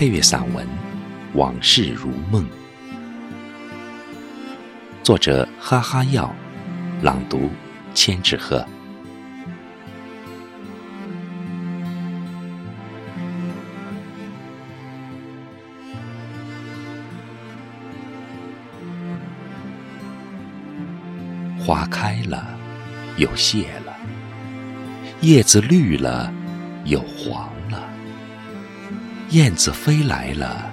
配乐散文《往事如梦》，作者哈哈药，朗读千纸鹤。花开了，又谢了；叶子绿了，又黄；燕子飞来了，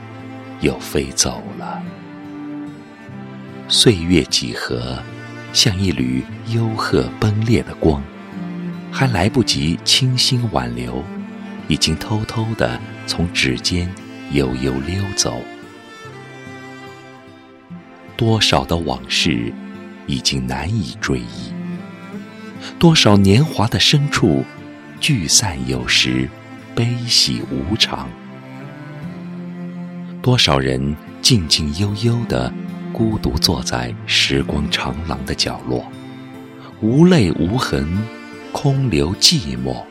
又飞走了。岁月几何，像一缕幽壑崩裂的光，还来不及倾心挽留，已经偷偷地从指尖悠悠溜走。多少的往事。已经难以追忆，多少年华的深处，聚散有时，悲喜无常。多少人静静悠悠的，孤独坐在时光长廊的角落，无泪无痕，空留寂寞。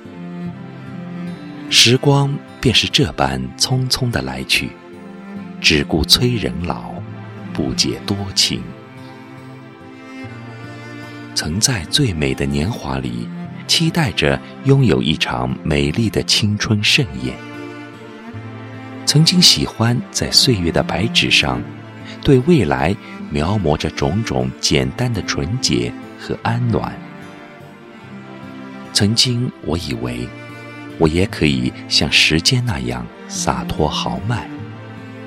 时光便是这般匆匆的来去，只顾催人老，不解多情。曾在最美的年华里，期待着拥有一场美丽的青春盛宴。曾经喜欢在岁月的白纸上，对未来描摹着种种简单的纯洁和安暖。曾经我以为，我也可以像时间那样洒脱豪迈，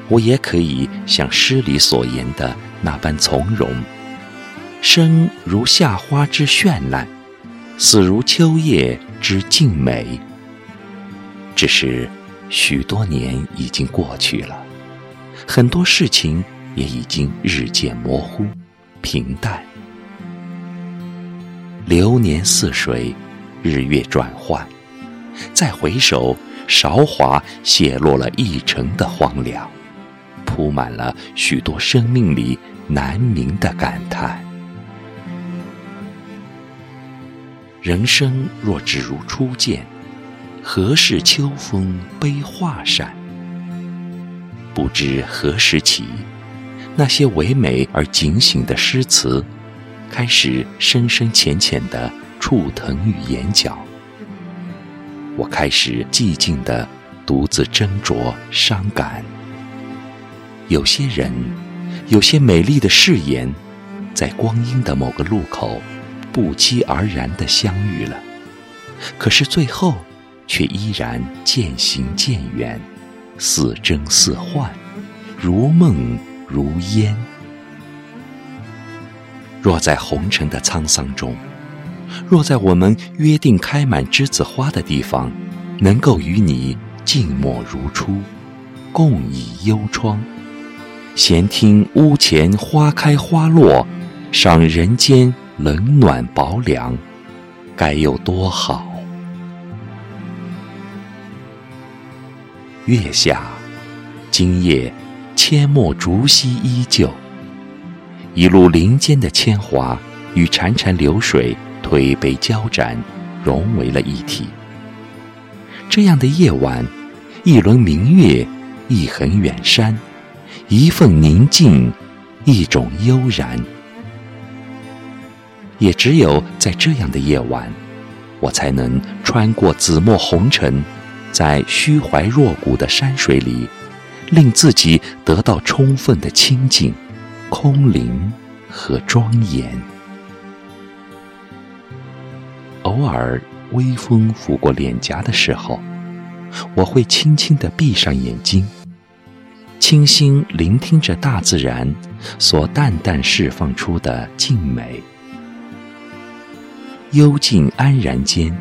我也可以像诗里所言的那般从容。生如夏花之绚烂，死如秋叶之静美。只是许多年已经过去了，很多事情也已经日渐模糊、平淡。流年似水，日月转换，再回首，韶华泄落了一城的荒凉，铺满了许多生命里难明的感叹。人生若只如初见，何事秋风悲画扇？不知何时起，那些唯美而警醒的诗词，开始深深浅浅地触疼于眼角。我开始寂静地独自斟酌伤感。有些人，有些美丽的誓言，在光阴的某个路口。不期而然的相遇了，可是最后却依然渐行渐远，似真似幻，如梦如烟。若在红尘的沧桑中，若在我们约定开满栀子花的地方，能够与你静默如初，共倚幽窗，闲听屋前花开花落，赏人间。冷暖薄凉，该有多好！月下，今夜阡陌竹溪依旧，一路林间的铅华与潺潺流水推杯交盏，融为了一体。这样的夜晚，一轮明月，一横远山，一份宁静，一种悠然。也只有在这样的夜晚，我才能穿过紫陌红尘，在虚怀若谷的山水里，令自己得到充分的清静、空灵和庄严。偶尔微风拂过脸颊的时候，我会轻轻地闭上眼睛，倾心聆听着大自然所淡淡释放出的静美。幽静安然间，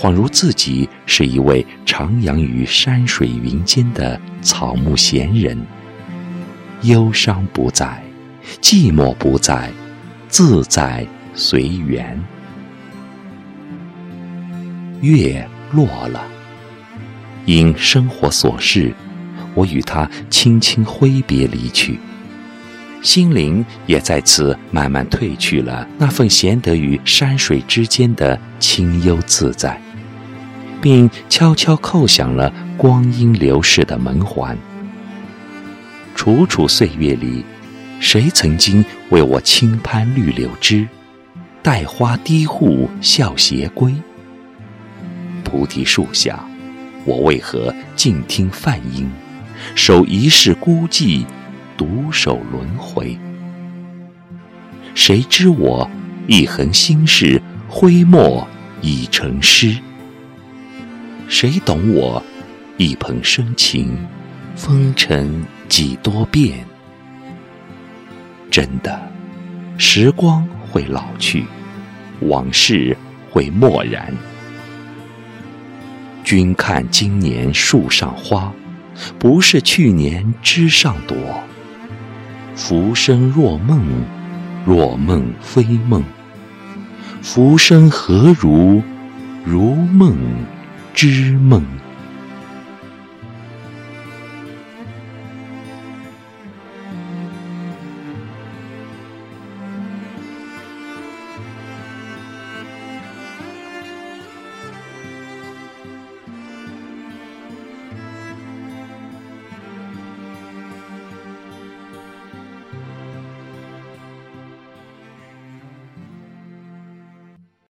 恍如自己是一位徜徉于山水云间的草木闲人。忧伤不在，寂寞不在，自在随缘。月落了，因生活琐事，我与他轻轻挥别离去。心灵也在此慢慢褪去了那份闲得于山水之间的清幽自在，并悄悄扣响了光阴流逝的门环。楚楚岁月里，谁曾经为我轻攀绿柳枝，带花低护笑斜归？菩提树下，我为何静听梵音，守一世孤寂，独守轮回？谁知我一横心事，挥墨已成诗？谁懂我一捧深情，风尘几多变？真的，时光会老去，往事会漠然。君看今年树上花，不是去年枝上朵。浮生若梦。若梦非梦，浮生何如？如梦知梦